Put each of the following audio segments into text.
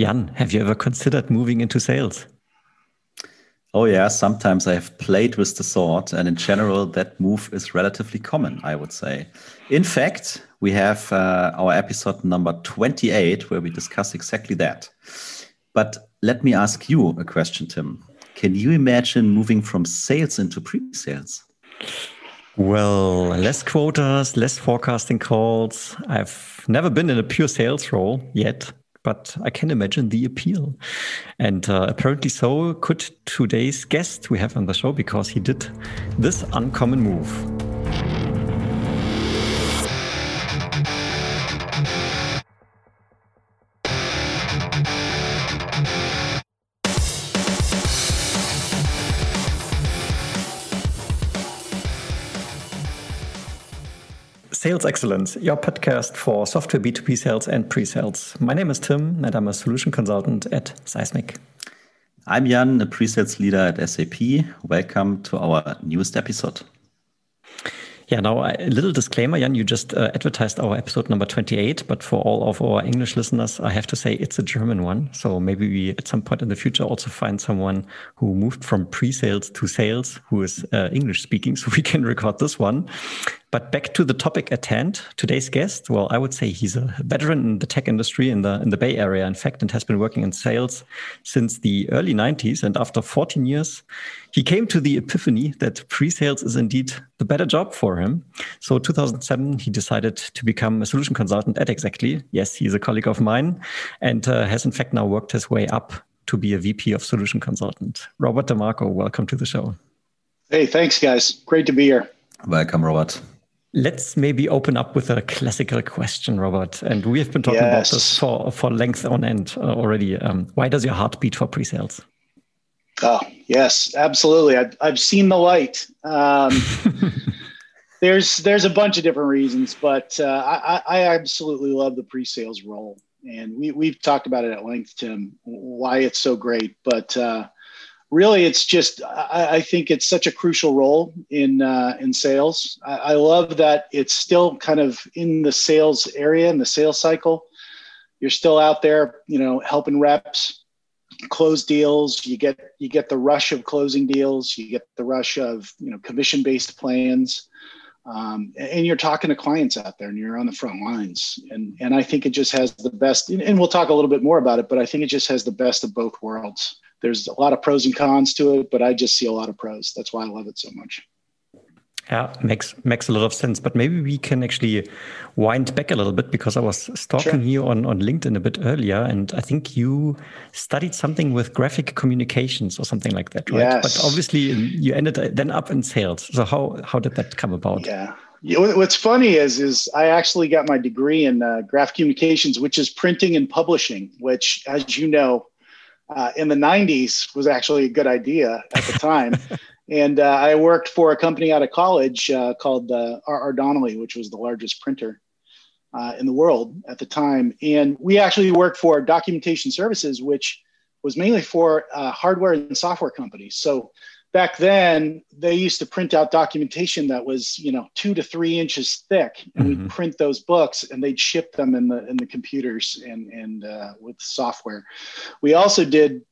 Jan, have you ever considered moving into sales? Oh, yeah. Sometimes I have played with the thought, and in general, that move is relatively common, I would say. In fact, we have uh, our episode number 28 where we discuss exactly that. But let me ask you a question, Tim. Can you imagine moving from sales into pre sales? Well, less quotas, less forecasting calls. I've never been in a pure sales role yet, but I can imagine the appeal. And uh, apparently, so could today's guest we have on the show because he did this uncommon move. Sales Excellence, your podcast for software B2B sales and pre sales. My name is Tim, and I'm a solution consultant at Seismic. I'm Jan, a pre sales leader at SAP. Welcome to our newest episode. Yeah, now a little disclaimer, Jan, you just uh, advertised our episode number 28, but for all of our English listeners, I have to say it's a German one. So maybe we at some point in the future also find someone who moved from pre-sales to sales who is uh, English speaking, so we can record this one. But back to the topic at hand, today's guest. Well, I would say he's a veteran in the tech industry in the in the Bay Area, in fact, and has been working in sales since the early 90s. And after 14 years, he came to the epiphany that pre-sales is indeed the better job for him. So 2007, he decided to become a solution consultant at Xactly. Yes, he's a colleague of mine, and uh, has in fact now worked his way up to be a VP of solution consultant. Robert DeMarco, welcome to the show. Hey, thanks, guys. Great to be here. Welcome, Robert. Let's maybe open up with a classical question, Robert. And we have been talking yes. about this for, for length on end uh, already. Um, why does your heart beat for pre-sales? Oh, yes, absolutely. I've, I've seen the light. Um, there's there's a bunch of different reasons, but uh, I, I absolutely love the pre-sales role. And we, we've talked about it at length, Tim, why it's so great. But uh, really it's just I, I, think it's such a crucial role in uh, in sales. I, I, love that it's still kind of in the sales area in the sales cycle. You're still out there, you know, helping reps close deals. You get you get the rush of closing deals. You get the rush of you know commission based plans. Um, and you're talking to clients out there and you're on the front lines and and i think it just has the best and we'll talk a little bit more about it but i think it just has the best of both worlds there's a lot of pros and cons to it, but I just see a lot of pros. That's why I love it so much. Yeah, makes makes a lot of sense. But maybe we can actually wind back a little bit because I was stalking sure. you on, on LinkedIn a bit earlier, and I think you studied something with graphic communications or something like that, right? Yes. But obviously, you ended then up in sales. So how how did that come about? Yeah. What's funny is is I actually got my degree in uh, graphic communications, which is printing and publishing. Which, as you know, uh, in the 90s was actually a good idea at the time. and uh, I worked for a company out of college uh, called uh, R.R. Donnelley, which was the largest printer uh, in the world at the time. And we actually worked for documentation services, which was mainly for uh, hardware and software companies. So back then they used to print out documentation that was you know two to three inches thick. And mm-hmm. we'd print those books and they'd ship them in the in the computers and and uh, with software. We also did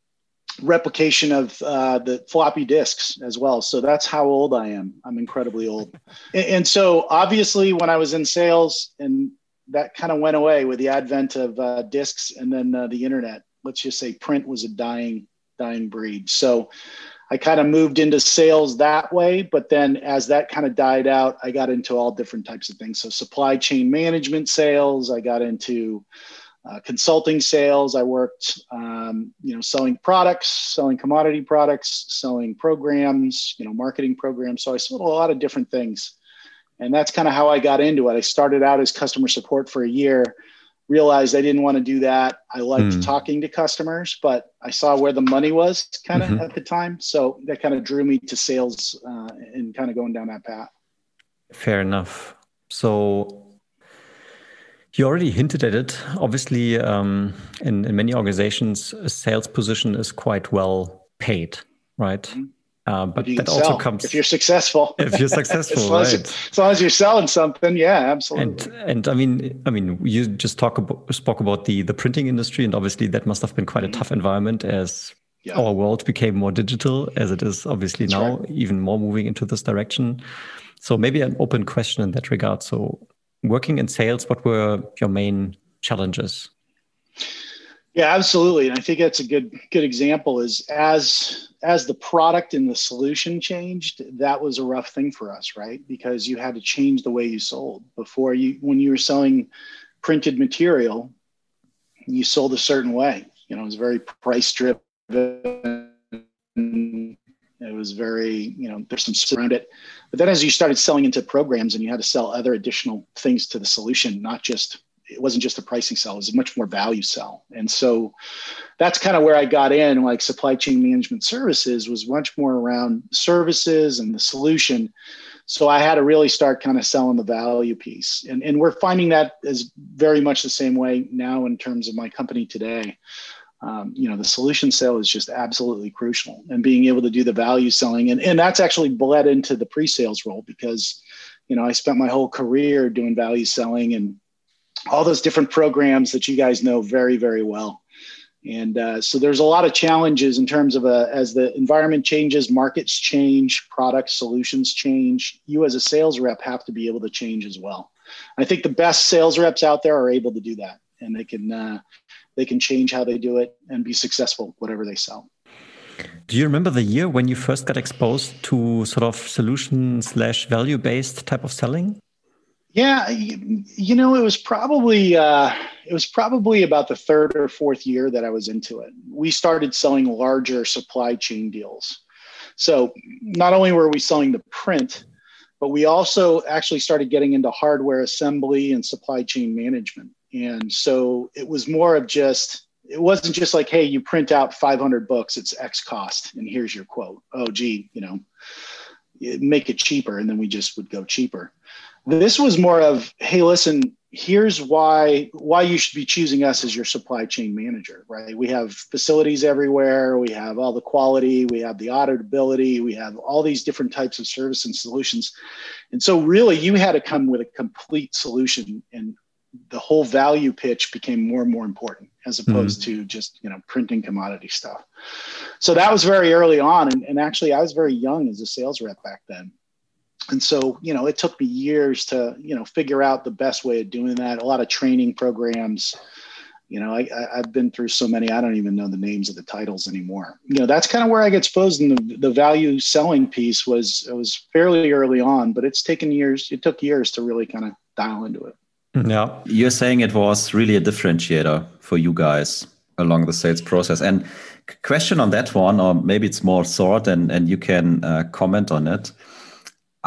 replication of uh, the floppy disks as well. So that's how old i am. I'm incredibly old. And, and so obviously when i was in sales and that kind of went away with the advent of uh, disks and then uh, the internet let's just say print was a dying dying breed. So I kind of moved into sales that way. But then as that kind of died out, I got into all different types of things. So supply chain management sales, I got into uh, consulting sales. I worked, um, you know, selling products, selling commodity products, selling programs, you know, marketing programs. So I sold a lot of different things. And that's kind of how I got into it. I started out as customer support for a year realized I didn't want to do that. I liked mm. talking to customers, but I saw where the money was kind of mm-hmm. at the time. So that kind of drew me to sales uh, and kind of going down that path. Fair enough. So you already hinted at it. Obviously, um, in, in many organizations, a sales position is quite well paid, right? Mm-hmm. Uh, but that sell, also comes if you're successful. If you're successful, as, long right. as, as, long as you're selling something, yeah, absolutely. And and I mean, I mean, you just talk about spoke about the the printing industry, and obviously that must have been quite a mm-hmm. tough environment as yeah. our world became more digital, as it is obviously That's now, right. even more moving into this direction. So maybe an open question in that regard. So, working in sales, what were your main challenges? Yeah, absolutely. And I think that's a good good example is as as the product and the solution changed, that was a rough thing for us, right? Because you had to change the way you sold. Before you when you were selling printed material, you sold a certain way. You know, it was very price driven. It was very, you know, there's some around it. But then as you started selling into programs and you had to sell other additional things to the solution, not just it wasn't just a pricing sell, it was a much more value sell. And so that's kind of where I got in, like supply chain management services was much more around services and the solution. So I had to really start kind of selling the value piece. And, and we're finding that is very much the same way now in terms of my company today. Um, you know, the solution sale is just absolutely crucial and being able to do the value selling. And, and that's actually bled into the pre-sales role because, you know, I spent my whole career doing value selling and all those different programs that you guys know very, very well. And uh, so there's a lot of challenges in terms of uh, as the environment changes, markets change, product solutions change. You as a sales rep have to be able to change as well. I think the best sales reps out there are able to do that, and they can uh, they can change how they do it and be successful whatever they sell. Do you remember the year when you first got exposed to sort of solution slash value based type of selling? Yeah, you, you know, it was probably uh, it was probably about the third or fourth year that I was into it. We started selling larger supply chain deals. So not only were we selling the print, but we also actually started getting into hardware assembly and supply chain management. And so it was more of just it wasn't just like, hey, you print out 500 books, it's X cost, and here's your quote. Oh, gee, you know, make it cheaper, and then we just would go cheaper this was more of, hey, listen, here's why why you should be choosing us as your supply chain manager, right? We have facilities everywhere, we have all the quality, we have the auditability, we have all these different types of service and solutions. And so really you had to come with a complete solution and the whole value pitch became more and more important as opposed mm-hmm. to just you know printing commodity stuff so that was very early on and, and actually i was very young as a sales rep back then and so you know it took me years to you know figure out the best way of doing that. A lot of training programs you know I, i've been through so many i don't even know the names of the titles anymore. You know that's kind of where i get exposed in the, the value selling piece was it was fairly early on but it's taken years it took years to really kind of dial into it. Yeah. You're saying it was really a differentiator for you guys along the sales process. And question on that one or maybe it's more thought and and you can uh, comment on it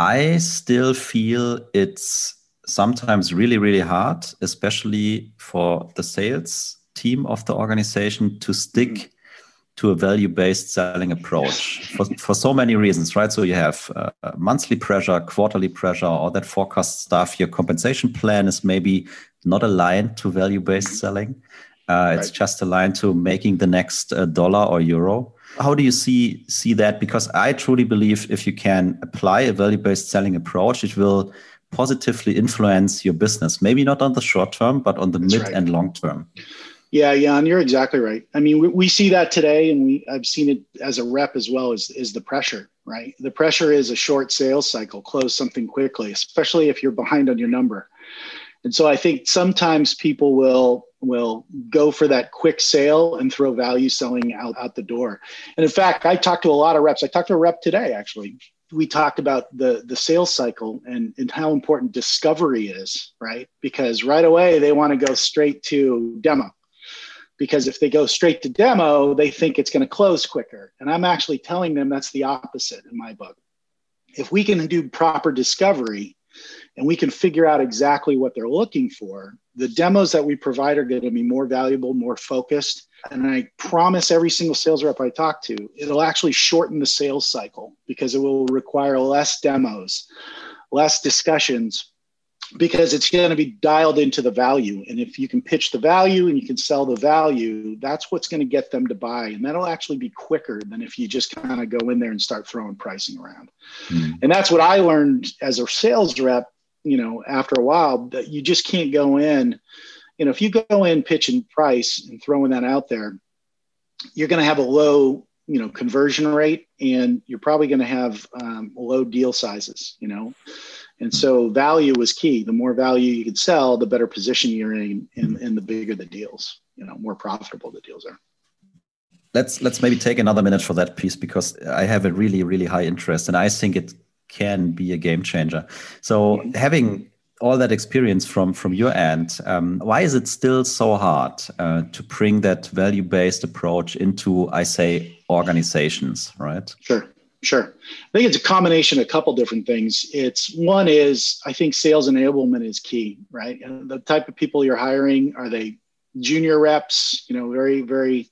I still feel it's sometimes really, really hard, especially for the sales team of the organization to stick to a value based selling approach for, for so many reasons, right? So you have uh, monthly pressure, quarterly pressure, all that forecast stuff. Your compensation plan is maybe not aligned to value based selling. Uh, it's just aligned to making the next uh, dollar or euro. How do you see see that? Because I truly believe if you can apply a value based selling approach, it will positively influence your business. Maybe not on the short term, but on the That's mid right. and long term. Yeah, yeah, and you're exactly right. I mean, we, we see that today, and we I've seen it as a rep as well. Is is the pressure right? The pressure is a short sales cycle, close something quickly, especially if you're behind on your number. And so I think sometimes people will will go for that quick sale and throw value selling out, out the door. And in fact, I talked to a lot of reps. I talked to a rep today actually. We talked about the the sales cycle and, and how important discovery is, right? Because right away they want to go straight to demo. Because if they go straight to demo, they think it's going to close quicker. And I'm actually telling them that's the opposite in my book. If we can do proper discovery, and we can figure out exactly what they're looking for, the demos that we provide are going to be more valuable, more focused. And I promise every single sales rep I talk to, it'll actually shorten the sales cycle because it will require less demos, less discussions, because it's going to be dialed into the value. And if you can pitch the value and you can sell the value, that's what's going to get them to buy. And that'll actually be quicker than if you just kind of go in there and start throwing pricing around. Mm. And that's what I learned as a sales rep, you know, after a while, that you just can't go in. You know, if you go in pitching price and throwing that out there, you're going to have a low you know conversion rate and you're probably going to have um, low deal sizes you know and so value was key. The more value you could sell, the better position you're in, and, and the bigger the deals, you know, more profitable the deals are. Let's let's maybe take another minute for that piece because I have a really really high interest, and I think it can be a game changer. So having all that experience from from your end, um, why is it still so hard uh, to bring that value based approach into, I say, organizations, right? Sure. Sure. I think it's a combination of a couple different things. It's one is I think sales enablement is key, right? And the type of people you're hiring are they junior reps, you know, very, very,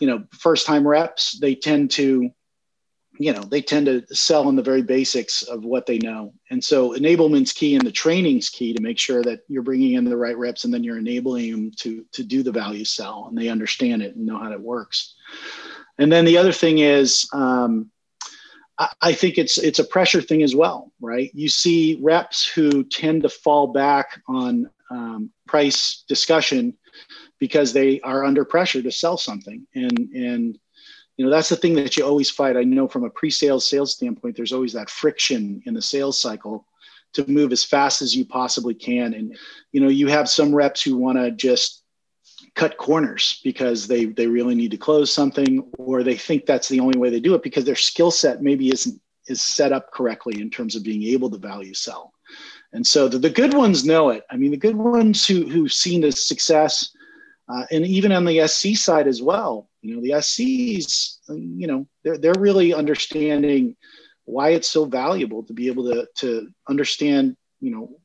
you know, first time reps. They tend to, you know, they tend to sell in the very basics of what they know. And so enablement's key and the training's key to make sure that you're bringing in the right reps and then you're enabling them to, to do the value sell and they understand it and know how it works. And then the other thing is, um, I think it's it's a pressure thing as well, right? You see reps who tend to fall back on um, price discussion because they are under pressure to sell something, and and you know that's the thing that you always fight. I know from a pre-sales sales standpoint, there's always that friction in the sales cycle to move as fast as you possibly can, and you know you have some reps who want to just cut corners because they they really need to close something or they think that's the only way they do it because their skill set maybe isn't is set up correctly in terms of being able to value sell. And so the, the good ones know it. I mean the good ones who who've seen the success uh, and even on the sc side as well you know the scs you know they're, they're really understanding why it's so valuable to be able to to understand you know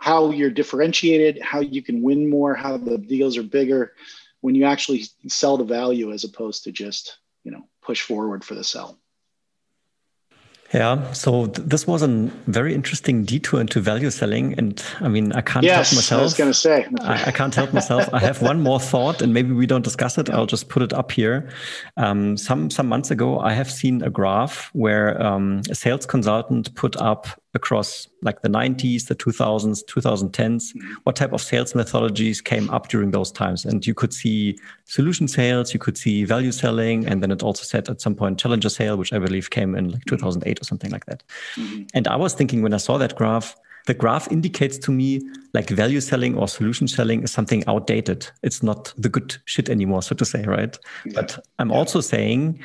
how you're differentiated, how you can win more, how the deals are bigger when you actually sell the value as opposed to just, you know, push forward for the sell. Yeah, so th this was a very interesting detour into value selling, and I mean, I can't yes, help myself. I was going to say, I, I, can't help myself. I have one more thought, and maybe we don't discuss it. I'll just put it up here. Um, some some months ago, I have seen a graph where um, a sales consultant put up across like the 90s, the 2000s, 2010s, mm-hmm. what type of sales methodologies came up during those times. And you could see solution sales, you could see value selling, and then it also said at some point challenger sale, which I believe came in like 2008 or something like that. Mm-hmm. And I was thinking when I saw that graph, the graph indicates to me like value selling or solution selling is something outdated. It's not the good shit anymore, so to say, right? Yeah. But I'm yeah. also saying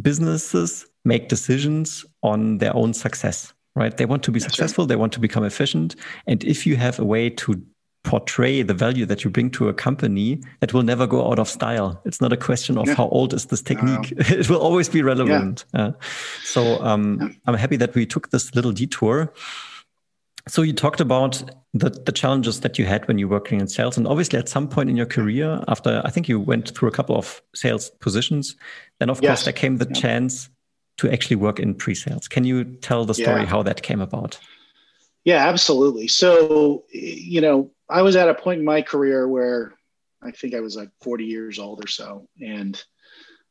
businesses make decisions on their own success right? They want to be That's successful, right. they want to become efficient. And if you have a way to portray the value that you bring to a company that will never go out of style. It's not a question of yeah. how old is this technique. Uh, it will always be relevant. Yeah. Uh, so um, yeah. I'm happy that we took this little detour. So you talked about the, the challenges that you had when you were working in sales. And obviously at some point in your career, after I think you went through a couple of sales positions, then of yes. course there came the chance to actually work in pre-sales. Can you tell the story yeah. how that came about? Yeah, absolutely. So, you know, I was at a point in my career where I think I was like 40 years old or so, and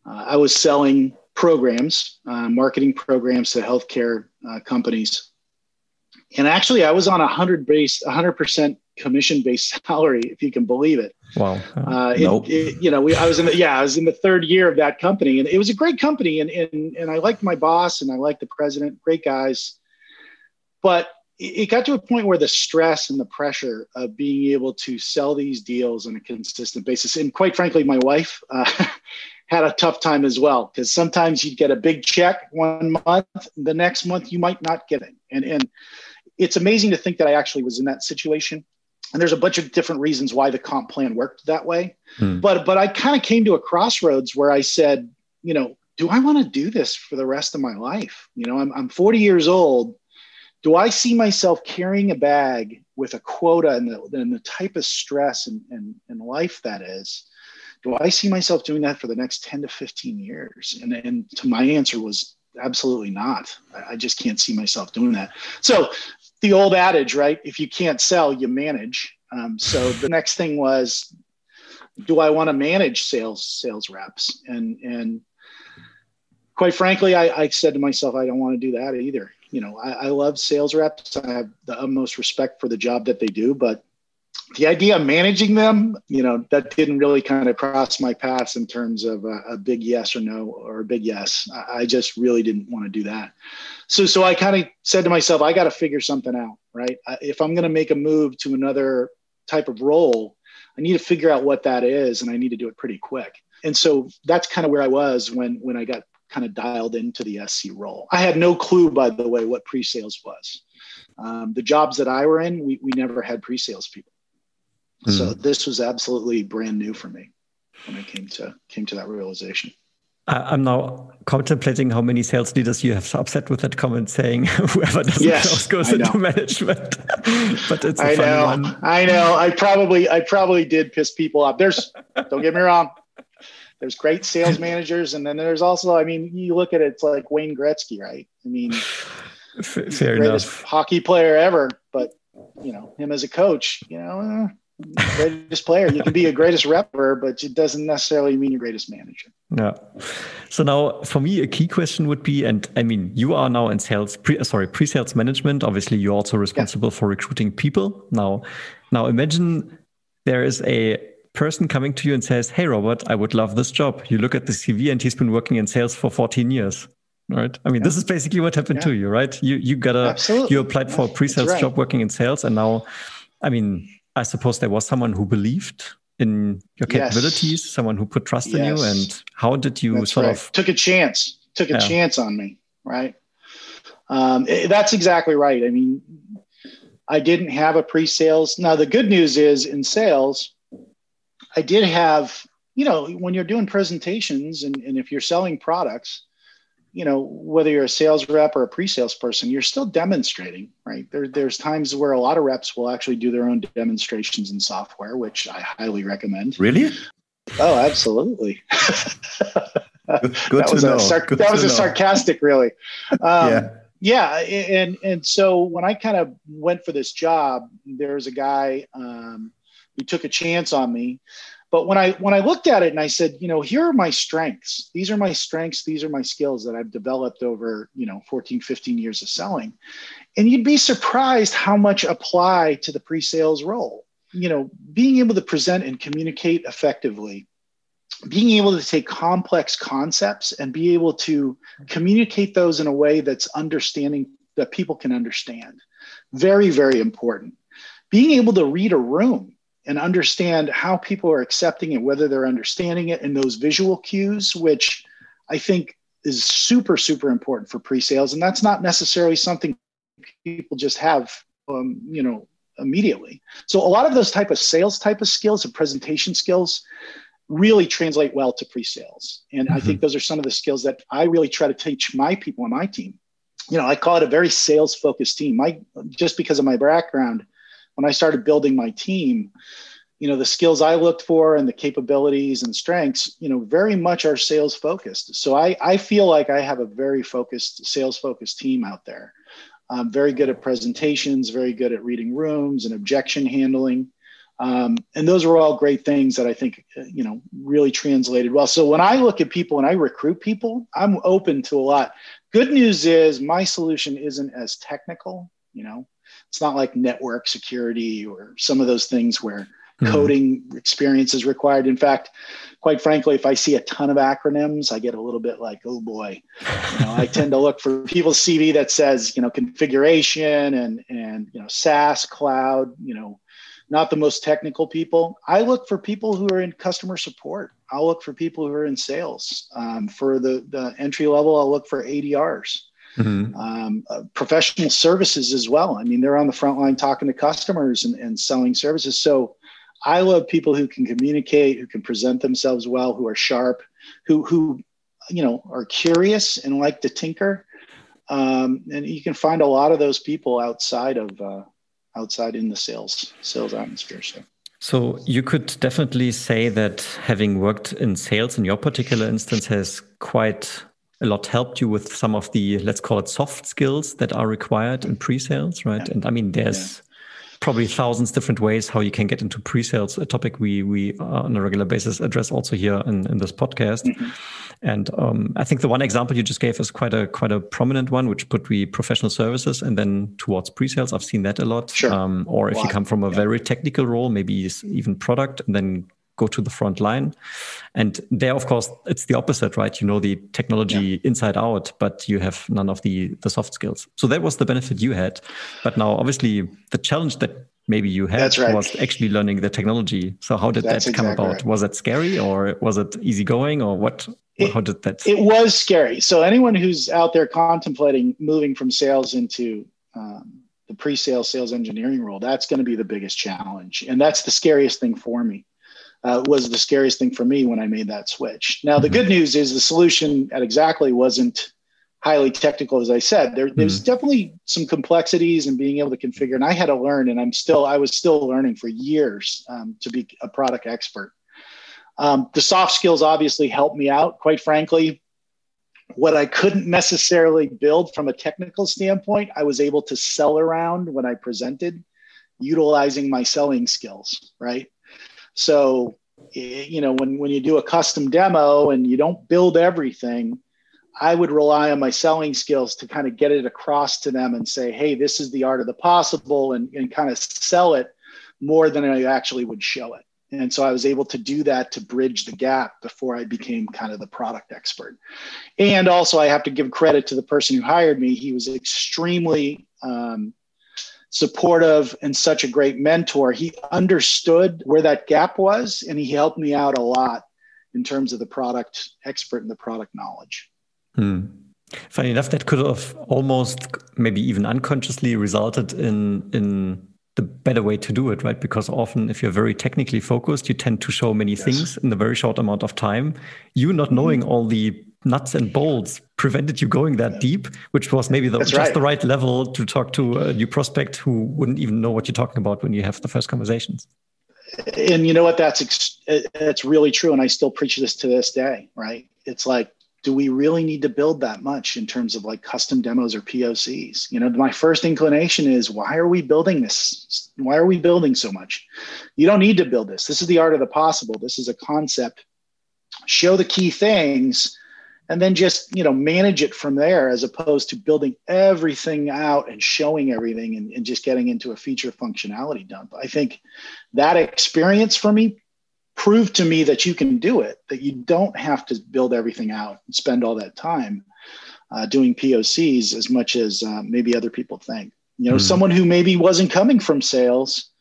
uh, I was selling programs, uh, marketing programs to healthcare uh, companies. And actually, I was on a hundred base, hundred percent commission based salary, if you can believe it. Wow. Uh, nope. It, it, you know, we, I was in the, yeah, I was in the third year of that company and it was a great company. And, and, and I liked my boss and I liked the president, great guys. But it got to a point where the stress and the pressure of being able to sell these deals on a consistent basis, and quite frankly, my wife uh, had a tough time as well because sometimes you'd get a big check one month, the next month you might not get it, and and it's amazing to think that I actually was in that situation and there's a bunch of different reasons why the comp plan worked that way. Hmm. but but i kind of came to a crossroads where i said you know do i want to do this for the rest of my life? You know i'm, I'm 40 years old. Do i see myself carrying a bag with a quota and the, and the type of stress and, and, and life that is? Do i see myself doing that for the next 10 to 15 years? And, and to my answer was absolutely not. I, just can't see myself doing that. So the old adage, right? If you can't sell, you manage. Um, so the next thing was, do I want to manage sales sales reps? And and quite frankly, I, I said to myself, I don't want to do that either. You know, I, I love sales reps. I have the utmost respect for the job that they do, but the idea of managing them, you know, that didn't really kind of cross my path in terms of a, a big yes or no or a big yes. I, I just really didn't want to do that. So, so I kind of said to myself, I got to figure something out, right? If I'm going to make a move to another type of role, I need to figure out what that is, and I need to do it pretty quick. And so that's kind of where I was when when I got kind of dialed into the SC role. I had no clue, by the way, what pre-sales was. Um, the jobs that I were in, we, we never had pre-sales people. Mm. So this was absolutely brand new for me when I came to came to that realization. I'm now contemplating how many sales leaders you have upset with that comment saying whoever doesn't yes, goes into management. but it's I know, one. I know. I probably I probably did piss people off. There's don't get me wrong. There's great sales managers, and then there's also, I mean, you look at it, it's like Wayne Gretzky, right? I mean, F- fair enough. Hockey player ever, but you know him as a coach, you know. Greatest player. You can be a greatest rapper, but it doesn't necessarily mean your greatest manager. Yeah. So now, for me, a key question would be, and I mean, you are now in sales, pre, sorry, pre-sales management. Obviously, you're also responsible yeah. for recruiting people. Now, now imagine there is a person coming to you and says, "Hey, Robert, I would love this job." You look at the CV, and he's been working in sales for 14 years. Right. I mean, yeah. this is basically what happened yeah. to you, right? You you got a Absolutely. you applied for a pre-sales right. job working in sales, and now, I mean, I suppose there was someone who believed in your capabilities, yes. someone who put trust yes. in you. And how did you that's sort right. of took a chance, took a yeah. chance on me, right? Um, it, that's exactly right. I mean, I didn't have a pre-sales. Now the good news is in sales, I did have. You know, when you're doing presentations and, and if you're selling products, you know whether you're a sales rep or a pre-sales person you're still demonstrating right? There, there's times where a lot of reps will actually do their own demonstrations in software which i highly recommend. Really? Oh absolutely. Good, good that was, a, sar- that was a sarcastic really. Um, yeah. yeah and and so when i kind of went for this job there was a guy um, who took a chance on me but when I when I looked at it and I said, you know, here are my strengths. These are my strengths. These are my skills that I've developed over, you know, 14, 15 years of selling. And you'd be surprised how much apply to the pre-sales role. You know, being able to present and communicate effectively, being able to take complex concepts and be able to communicate those in a way that's understanding that people can understand. Very, very important. Being able to read a room and understand how people are accepting it, whether they're understanding it, and those visual cues, which I think is super, super important for pre-sales. And that's not necessarily something people just have, um, you know, immediately. So a lot of those type of sales type of skills and presentation skills really translate well to pre-sales. And mm-hmm. I think mm-hmm. those are some of the skills that I really try to teach my people on my team. You know, I call it a very sales focused team. I just because of my background, when I started building my team, you know, the skills I looked for and the capabilities and strengths, you know, very much are sales focused. So I, I feel like I have a very focused, sales focused team out there. I'm very good at presentations, very good at reading rooms and objection handling. Um, and those are all great things that I think, you know, really translated well. So when I look at people and I recruit people, I'm open to a lot. Good news is my solution isn't as technical, you know, it's not like network security or some of those things where mm-hmm. coding experience is required. In fact, quite frankly, if I see a ton of acronyms, I get a little bit like, oh boy. You know, I tend to look for people's CV that says, you know, configuration and and you know, SaaS, cloud, you know, not the most technical people. I look for people who are in customer support. I'll look for people who are in sales. Um, for the, the entry level, I'll look for ADRs mm-hmm. um, uh, professional services as well. I mean, they're on the front line talking to customers and, and selling services. So I love people who can communicate, who can present themselves well, who are sharp, who who you know are curious and like to tinker. Um, and you can find a lot of those people outside of uh, outside in the sales sales atmosphere. So. So you could definitely say that having worked in sales in your particular instance has quite a lot helped you with some of the let's call it soft skills that are required in pre-sales, right? Yeah. And I mean, there's probably thousands different ways how you can get into pre-sales a topic we we uh, on a regular basis address also here in, in this podcast mm-hmm. and um, i think the one example you just gave is quite a quite a prominent one which put we professional services and then towards pre-sales i've seen that a lot sure. Um, or if wow. you come from a yeah. very technical role maybe even product and then go to the front line. And there, of course, it's the opposite, right? You know the technology yeah. inside out, but you have none of the the soft skills. So that was the benefit you had. But now, obviously, the challenge that maybe you had right. was actually learning the technology. So how did That's that come exactly about? Right. Was it scary or was it easygoing or what? It, how did that? It was scary. So anyone who's out there contemplating moving from sales into um, the pre-sales sales engineering role, that's going to be the biggest challenge, and that's the scariest thing for me uh, was the scariest thing for me when I made that switch. Now, the mm-hmm. good news is the solution at Xactly wasn't highly technical, as I said. There, there's mm-hmm. definitely some complexities and being able to configure, and I had to learn, and I'm still, I was still learning for years um, to be a product expert. Um, the soft skills obviously helped me out. Quite frankly, what I couldn't necessarily build from a technical standpoint, I was able to sell around when I presented, utilizing my selling skills, right? So, you know, when, when you do a custom demo and you don't build everything, I would rely on my selling skills to kind of get it across to them and say, hey, this is the art of the possible and, and kind of sell it more than I actually would show it. And so I was able to do that to bridge the gap before I became kind of the product expert. And also, I have to give credit to the person who hired me. He was extremely um, supportive and such a great mentor. He understood where that gap was and he helped me out a lot in terms of the product expert and the product knowledge. Hmm. Funny enough, that could have almost maybe even unconsciously resulted in in the better way to do it, right? Because often if you're very technically focused, you tend to show many yes. things in a very short amount of time. You not knowing mm-hmm. all the nuts and bolts prevented you going that deep, which was maybe the, just right. the right level to talk to a new prospect who wouldn't even know what you're talking about when you have the first conversations. And you know what? That's that's really true, and I still preach this to this day. Right? It's like, do we really need to build that much in terms of like custom demos or POCs? You know, my first inclination is, why are we building this? Why are we building so much? You don't need to build this. This is the art of the possible. This is a concept. Show the key things and then just you know manage it from there as opposed to building everything out and showing everything and, and just getting into a feature functionality dump i think that experience for me proved to me that you can do it that you don't have to build everything out and spend all that time uh, doing pocs as much as uh, maybe other people think you know mm. someone who maybe wasn't coming from sales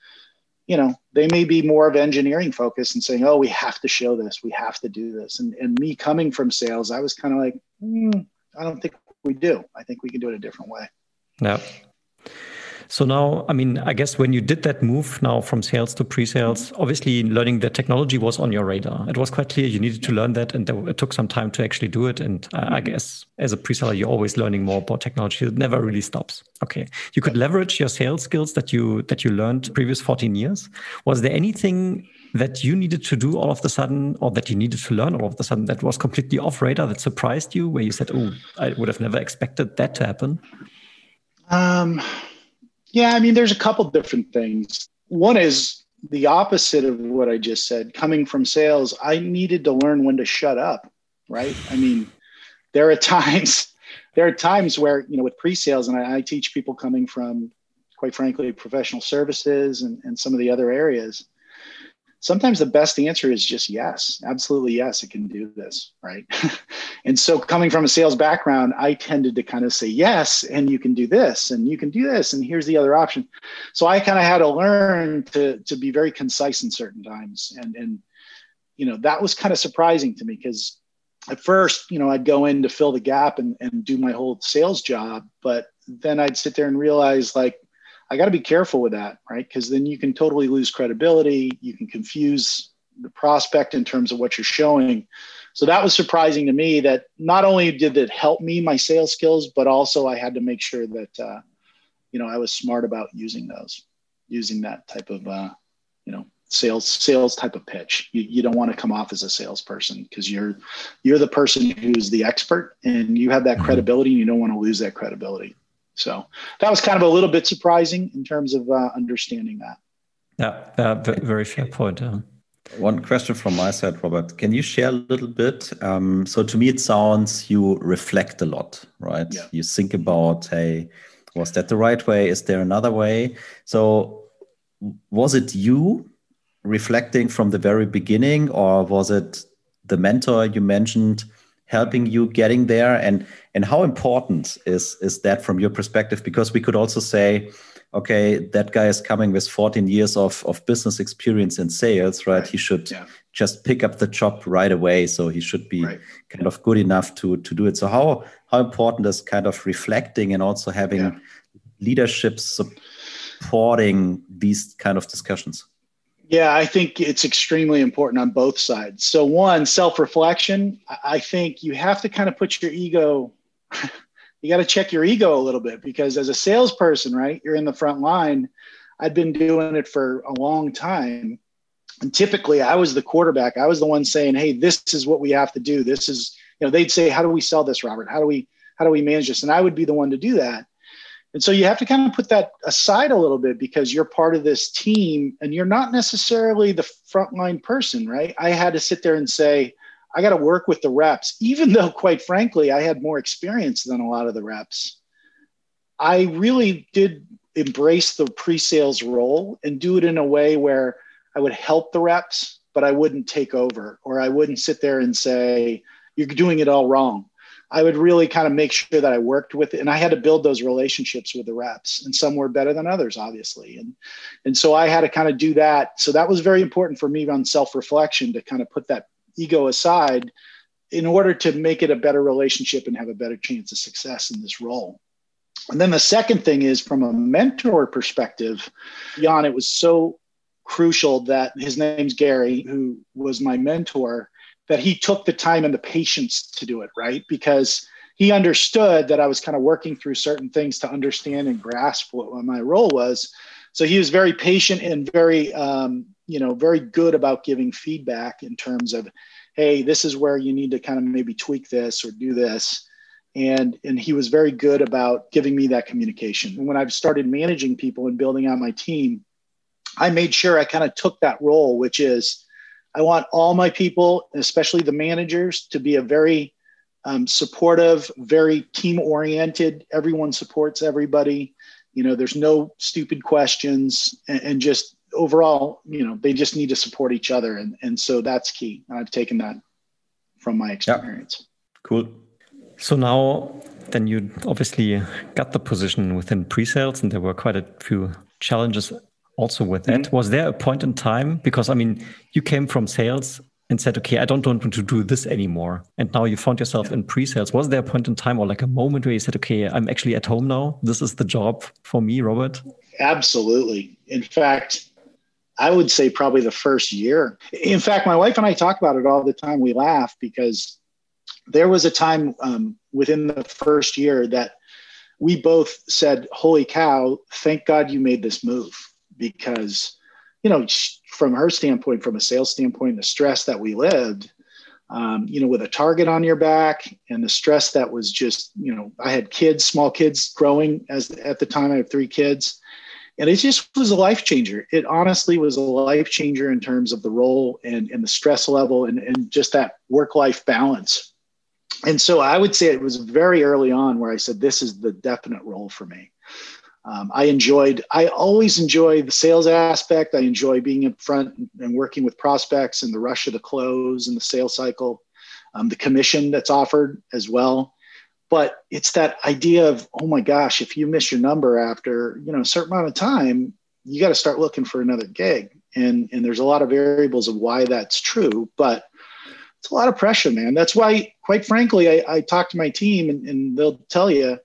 you know, they may be more of engineering focused and saying, oh, we have to show this, we have to do this. And, and me coming from sales, I was kind of like, mm, I don't think we do. I think we can do it a different way. Yeah. So now, I mean, I guess when you did that move now from sales to pre-sales, obviously learning the technology was on your radar. It was quite clear you needed to learn that, and it took some time to actually do it. And I mm-hmm. guess as a pre-seller, you're always learning more about technology. It never really stops. Okay, you could leverage your sales skills that you that you learned previous 14 years. Was there anything that you needed to do all of a sudden, or that you needed to learn all of a sudden that was completely off radar that surprised you, where you said, "Oh, I would have never expected that to happen"? Um yeah, I mean, there's a couple different things. One is the opposite of what I just said. Coming from sales, I needed to learn when to shut up, right? I mean, there are times, there are times where, you know, with pre-sales, and I, I teach people coming from, quite frankly, professional services and, and some of the other areas, sometimes the best answer is just yes absolutely yes it can do this right? And so coming from a sales background i tended to kind of say yes and you can do this and you can do this and here's the other option. So i kind of had to learn to to be very concise in certain times and and you know that was kind of surprising to me because at first you know i'd go in to fill the gap and, and do my whole sales job but then i'd sit there and realize like I got to be careful with that, right? Because then you can totally lose credibility. You can confuse the prospect in terms of what you're showing. So that was surprising to me that not only did it help me my sales skills, but also I had to make sure that uh, you know I was smart about using those, using that type of uh, you know sales sales type of pitch. You, you don't want to come off as a salesperson because you're you're the person who's the expert and you have that mm-hmm. credibility and you don't want to lose that credibility. So that was kind of a little bit surprising in terms of uh, understanding that. Yeah, uh, very fair point. One question from my side, Robert. Can you share a little bit? Um, so to me, it sounds you reflect a lot, right? Yeah. You think about, hey, was that the right way? Is there another way? So was it you reflecting from the very beginning, or was it the mentor you mentioned helping you getting there? And and how important is is that from your perspective? Because we could also say, okay, that guy is coming with 14 years of, of business experience in sales, right? right. He should yeah. just pick up the job right away. So he should be right. kind of good enough to to do it. So how how important is kind of reflecting and also having yeah. leadership supporting these kind of discussions? Yeah, I think it's extremely important on both sides. So, one, self reflection. I think you have to kind of put your ego, you got to check your ego a little bit because as a salesperson, right, you're in the front line. I'd been doing it for a long time. And typically, I was the quarterback. I was the one saying, "Hey, this is what we have to do. This is," you know, they'd say, "How do we sell this, Robert? How do we how do we manage this?" And I would be the one to do that. And so you have to kind of put that aside a little bit because you're part of this team and you're not necessarily the frontline person, right? I had to sit there and say, I got to work with the reps, even though, quite frankly, I had more experience than a lot of the reps. I really did embrace the pre sales role and do it in a way where I would help the reps, but I wouldn't take over or I wouldn't sit there and say, You're doing it all wrong. I would really kind of make sure that I worked with it. And I had to build those relationships with the reps. And some were better than others, obviously. And and so I had to kind of do that. So that was very important for me on self-reflection to kind of put that ego aside in order to make it a better relationship and have a better chance of success in this role. And then the second thing is from a mentor perspective, Jan, it was so crucial that his name's Gary, who was my mentor that he took the time and the patience to do it right because he understood that I was kind of working through certain things to understand and grasp what my role was. So he was very patient and very, um, you know, very good about giving feedback in terms of, hey, this is where you need to kind of maybe tweak this or do this. And, and he was very good about giving me that communication. And when I've started managing people and building out my team, I made sure I kind of took that role, which is, I want all my people, especially the managers, to be a very um, supportive, very team oriented. Everyone supports everybody. You know, there's no stupid questions and, and, just overall, you know, they just need to support each other. And, and so that's key. I've taken that from my experience. Yeah. Cool. So now then you obviously got the position within pre-sales and there were quite a few challenges also with that. Mm-hmm. Was there a point in time? Because I mean, you came from sales and said, okay, I don't want to do this anymore. And now you found yourself yeah. in pre sales. Was there a point in time or like a moment where you said, okay, I'm actually at home now? This is the job for me, Robert? Absolutely. In fact, I would say probably the first year. In fact, my wife and I talk about it all the time. We laugh because there was a time um, within the first year that we both said, Holy cow, thank God you made this move because you know from her standpoint from a sales standpoint the stress that we lived um, you know with a target on your back and the stress that was just you know i had kids small kids growing as at the time i have three kids. And it just was a life changer. It honestly was a life changer in terms of the role and, and the stress level and, and just that work life balance. And so i would say it was very early on where i said this is the definite role for me um, I enjoyed, I always enjoy the sales aspect. I enjoy being in front and working with prospects and the rush of the close and the sales cycle, um, the commission that's offered as well. But it's that idea of, oh my gosh, if you miss your number after, you know, a certain amount of time, you got to start looking for another gig. And, and there's a lot of variables of why that's true, but it's a lot of pressure, man. That's why, quite frankly, I, I talk to my team and, and they'll tell you,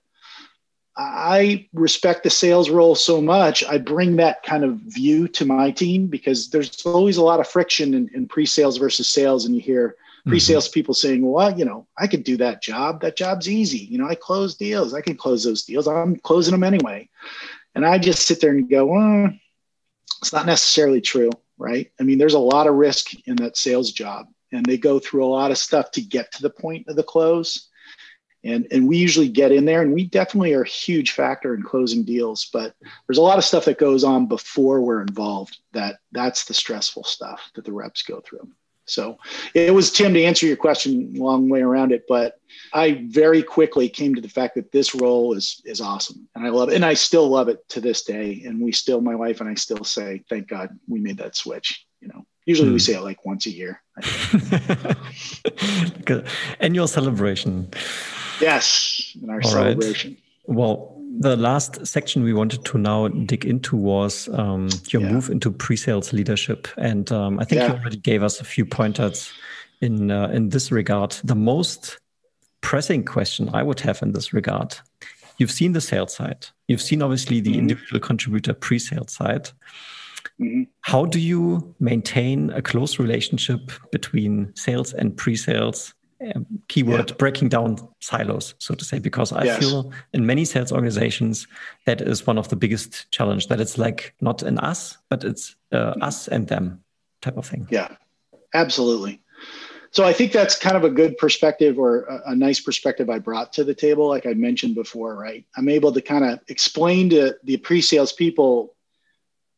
I respect the sales role so much. I bring that kind of view to my team because there's always a lot of friction in, in pre-sales versus sales, and you hear pre-sales mm-hmm. people saying, "Well, you know, I could do that job. That job's easy. You know, I close deals. I can close those deals. I'm closing them anyway." And I just sit there and go, "Well, it's not necessarily true." right? I mean, there's a lot of risk in that sales job, and they go through a lot of stuff to get to the point of the close. And, and we usually get in there and we definitely are a huge factor in closing deals but there's a lot of stuff that goes on before we're involved that that's the stressful stuff that the reps go through so it was Tim to answer your question, long way around it, but I very quickly came to the fact that this role is is awesome, and I love it, and I still love it to this day. And we still, my wife and I, still say, "Thank God we made that switch." You know, usually we hmm. say it like once a year. Annual celebration. Yes, in our All celebration. Right. Well, the last section we wanted to now dig into was um, your yeah. move into pre-sales leadership, and um, I think yeah. you already gave us a few pointers in uh, in this regard. The most pressing question I would have in this regard: You've seen the sales side, you've seen obviously the mm-hmm. individual contributor pre-sales side. Mm-hmm. How do you maintain a close relationship between sales and pre-sales um, keyword yeah. breaking down silos so to say because i yes. feel in many sales organizations that is one of the biggest challenge that it's like not an us but it's uh, us and them type of thing yeah absolutely so i think that's kind of a good perspective or a, a nice perspective i brought to the table like i mentioned before right i'm able to kind of explain to the pre-sales people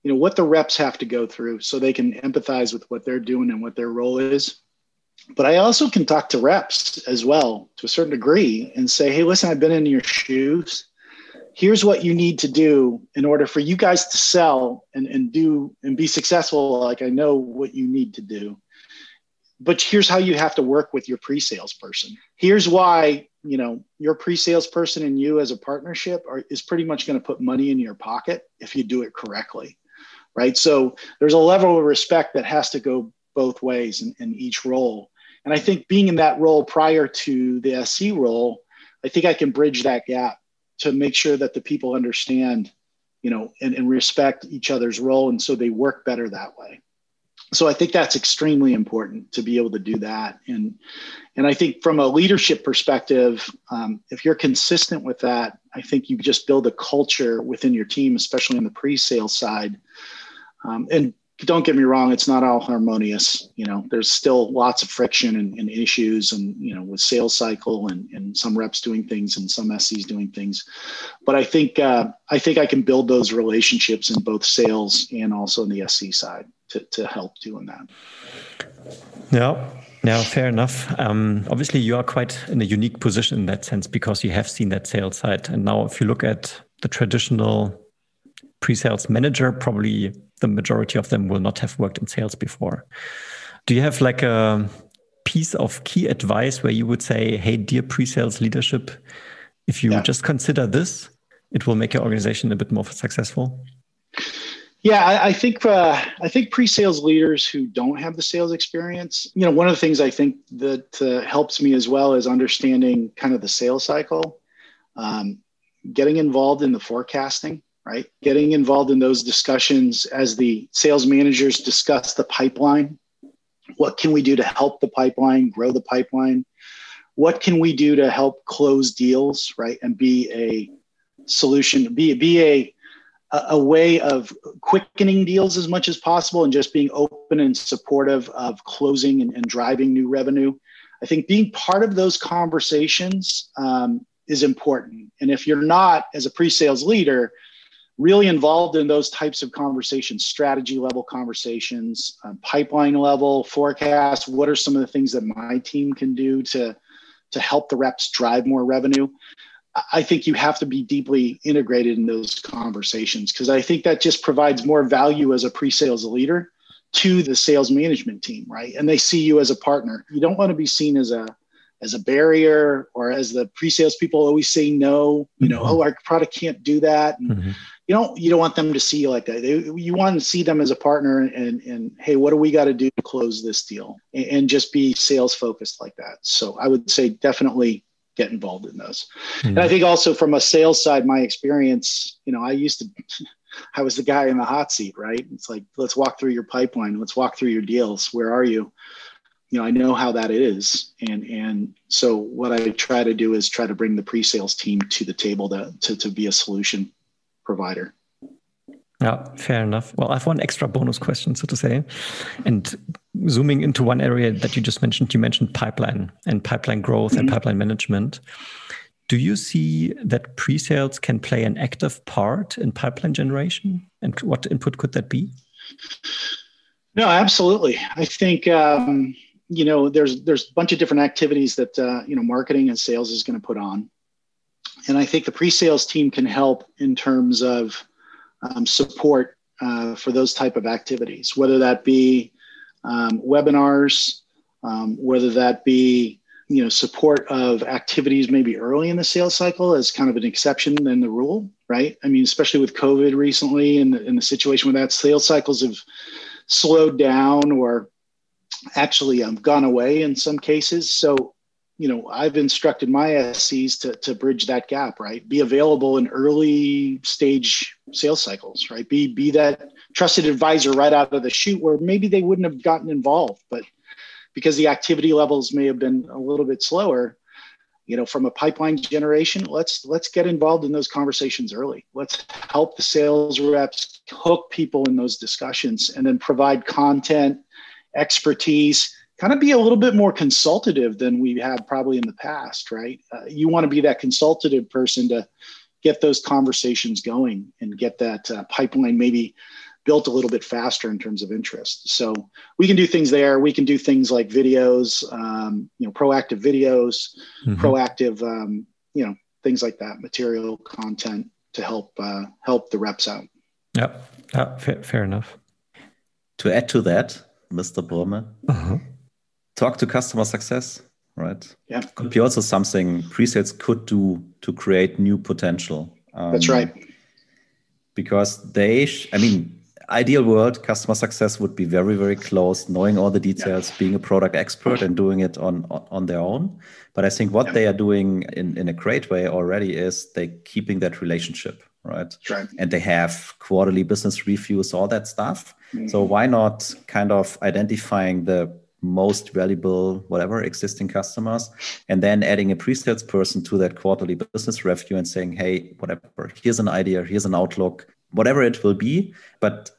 you know what the reps have to go through so they can empathize with what they're doing and what their role is but I also can talk to reps as well to a certain degree and say, hey, listen, I've been in your shoes. Here's what you need to do in order for you guys to sell and, and do and be successful. Like I know what you need to do. But here's how you have to work with your pre-sales person. Here's why, you know, your pre-sales person and you as a partnership are, is pretty much going to put money in your pocket if you do it correctly. Right. So there's a level of respect that has to go both ways in, in each role and I think being in that role prior to the SC role, I think I can bridge that gap to make sure that the people understand, you know, and, and respect each other's role. And so they work better that way. So I think that's extremely important to be able to do that. And, and I think from a leadership perspective, um, if you're consistent with that, I think you just build a culture within your team, especially on the pre-sale side. Um, and don't get me wrong it's not all harmonious you know there's still lots of friction and, and, issues and you know with sales cycle and, and some reps doing things and some scs doing things but i think uh, i think i can build those relationships in both sales and also in the sc side to, to help doing that yeah yeah, fair enough. Um, obviously, you are quite in a unique position in that sense because you have seen that sales side. And now, if you look at the traditional pre-sales manager, probably the majority of them will not have worked in sales before. Do you have like a piece of key advice where you would say, hey, dear pre sales leadership, if you yeah. just consider this, it will make your organization a bit more successful? Yeah, I, I think uh, I think pre-sales leaders who don't have the sales experience, you know, one of the things I think that uh, helps me as well is understanding kind of the sales cycle, um, getting involved in the forecasting right? Getting involved in those discussions as the sales managers discuss the pipeline. What can we do to help the pipeline, grow the pipeline? What can we do to help close deals, right? And be a solution, be, be a, a way of quickening deals as much as possible and just being open and supportive of closing and, and driving new revenue. I think being part of those conversations um, is important. And if you're not, as a pre sales leader, really involved in those types of conversations strategy level conversations um, pipeline level forecast what are some of the things that my team can do to to help the reps drive more revenue? I think you have to be deeply integrated in those conversations because i think that just provides more value as a pre-sales leader to the sales management team right? And they see you as a partner. You don't want to be seen as a as a barrier or as the pre-sales people always say no you know mm-hmm. oh our product can't do that. And, mm-hmm you don't you don't want them to see you like that. They, you want to see them as a partner and and hey, what do we got to do to close this deal? And, and, just be sales focused like that. So I would say definitely get involved in those. Mm-hmm. And I think also from a sales side, my experience, you know, I used to. I was the guy in the hot seat, right? It's like, let's walk through your pipeline. Let's walk through your deals. Where are you? you know, I know how that is. And, and so what I try to do is try to bring the pre-sales team to the table to, to, to be a solution provider. Yeah, fair enough. Well, I have one extra bonus question, so to say. And zooming into one area that you just mentioned, you mentioned pipeline and pipeline growth mm-hmm. and pipeline management. Do you see that pre-sales can play an active part in pipeline generation? And what input could that be? No, absolutely. I think um, you know there's there's a bunch of different activities that uh, you know marketing and sales is going to put on, and I think the pre-sales team can help in terms of um, support uh, for those type of activities, whether that be um, webinars, um, whether that be you know support of activities maybe early in the sales cycle as kind of an exception than the rule, right? I mean, especially with COVID recently and the, and the situation with that, sales cycles have slowed down or actually um, gone away in some cases. So you know, I've instructed my SCs to, to bridge that gap, right? Be available in early stage sales cycles, right? Be, be that trusted advisor right out of the chute where maybe they wouldn't have gotten involved, but because the activity levels may have been a little bit slower, you know, from a pipeline generation, let's, let's get involved in those conversations early. Let's help the sales reps hook people in those discussions and then provide content, expertise, kind of be a little bit more consultative than we had probably in the past, right? Uh, you want to be that consultative person to get those conversations going and get that uh, pipeline maybe built a little bit faster in terms of interest. So we can do things there. We can do things like videos, um, you know, proactive videos, mm-hmm. proactive, um, you know, things like that, material content to help uh, help the reps out. Yep, yeah, fair, fair enough. To add to that, Mr. Brumme, uh-huh talk to customer success, right? Yeah. Could be also something pre-sales could do to create new potential. Um, That's right. Because they, sh- I mean, ideal world, customer success would be very, very close, knowing all the details, yeah. being a product expert and doing it on, on their own. But I think what yeah. they are doing in, in a great way already is they keeping that relationship, right? right. And they have quarterly business reviews, all that stuff. Mm-hmm. So why not kind of identifying the most valuable whatever existing customers and then adding a pre-sales person to that quarterly business review and saying hey whatever here's an idea here's an outlook whatever it will be. But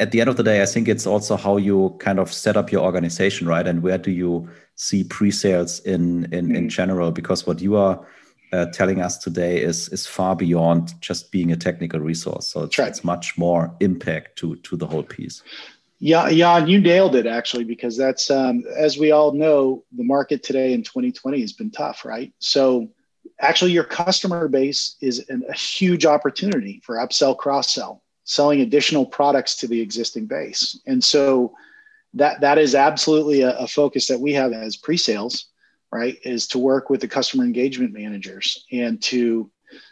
at the end of the day i think it's also how you kind of set up your organization right? And where do you see pre-sales in in, mm-hmm. in general? Because what you are uh, telling us today is is far beyond just being a technical resource. So it's, right. it's much more impact to to the whole piece yeah, Jan, you nailed it actually, because that's um, as we all know, the market today in 2020 has been tough, right? So, actually, your customer base is an, a huge opportunity for upsell, cross sell, selling additional products to the existing base, and so that that is absolutely a, a focus that we have as pre-sales, right? Is to work with the customer engagement managers and to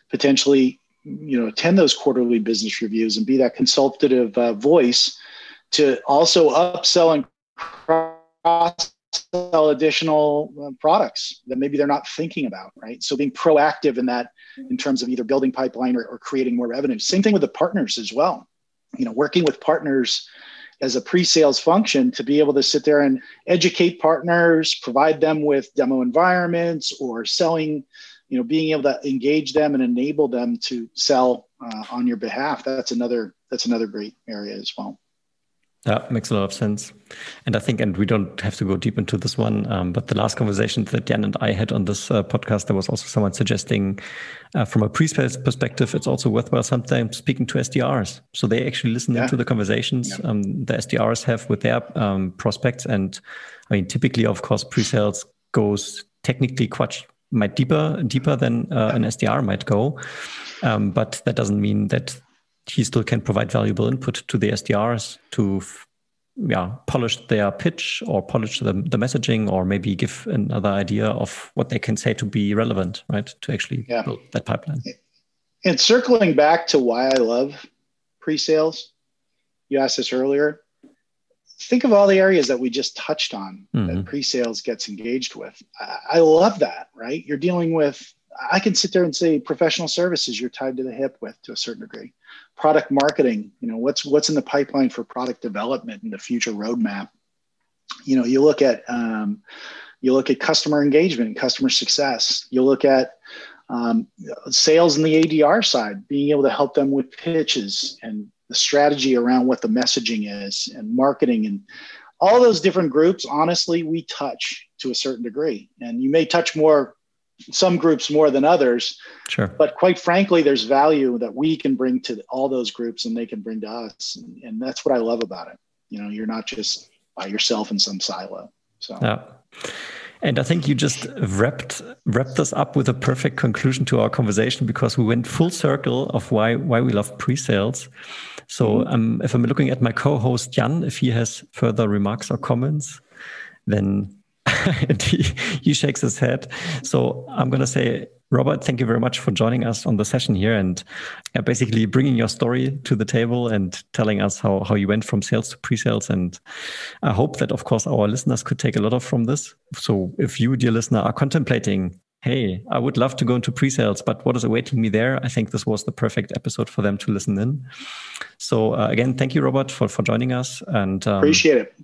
potentially, you know, attend those quarterly business reviews and be that consultative uh, voice to also upsell and cross sell additional uh, products that maybe they're not thinking about, right? So being proactive in that in terms of either building pipeline or, or creating more revenue. Same thing with the partners as well. You know, working with partners as a pre-sales function to be able to sit there and educate partners, provide them with demo environments or selling, you know, being able to engage them and enable them to sell uh, on your behalf. That's another that's another great area as well. Yeah, makes a lot of sense. And I think, and we don't have to go deep into this one, um, but the last conversation that Jan and I had on this uh, podcast, there was also someone suggesting uh, from a pre-sales perspective, it's also worthwhile sometimes speaking to SDRs. So they actually listen yeah. into the conversations yeah. um, the SDRs have with their um, prospects. And I mean, typically, of course, pre-sales goes technically quite might deeper deeper than uh, an SDR might go. Um, but that doesn't mean that he still can provide valuable input to the SDRs to yeah, polish their pitch or polish the, the messaging or maybe give another idea of what they can say to be relevant, right? To actually yeah. build that pipeline. And circling back to why I love pre-sales, you asked this earlier. Think of all the areas that we just touched on mm-hmm. that pre-sales gets engaged with. I, I love that, right? You're dealing with I can sit there and say professional services you're tied to the hip with to a certain degree. Product marketing, you know, what's what's in the pipeline for product development and the future roadmap. You know, you look at um, you look at customer engagement, customer success. You look at um, sales in the ADR side, being able to help them with pitches and the strategy around what the messaging is and marketing and all those different groups honestly we touch to a certain degree and you may touch more some groups more than others. Sure. But quite frankly there's value that we can bring to all those groups and they can bring to us. And, and that's what i love about it. You know you're not just by yourself in some silo. So. Yeah. And I think you just wrapped wrapped us up with a perfect conclusion to our conversation because we went full circle of why why we love pre-sales. So mm -hmm. um, if I'm looking at my co-host Jan, if he has further remarks or comments, then he, he shakes his head. So I'm going to say Robert, thank you very much for joining us on the session here and uh, basically bringing your story to the table and telling us how, how you went from sales to pre-sales. And I hope that, of course, our listeners could take a lot of from this. So if you, dear listener, are contemplating, hey, I would love to go into pre-sales, but what is awaiting me there? I think this was the perfect episode for them to listen in. So uh, again, thank you, Robert, for, for joining us. And um, appreciate it.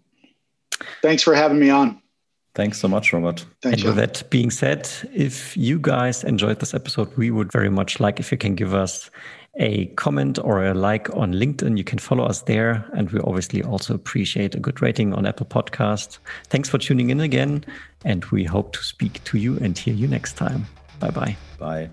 Thanks for having me on. Thanks so much, Robert. Thank and you. with that being said, if you guys enjoyed this episode, we would very much like if you can give us a comment or a like on LinkedIn. You can follow us there. And we obviously also appreciate a good rating on Apple Podcast. Thanks for tuning in again. And we hope to speak to you and hear you next time. Bye-bye. Bye.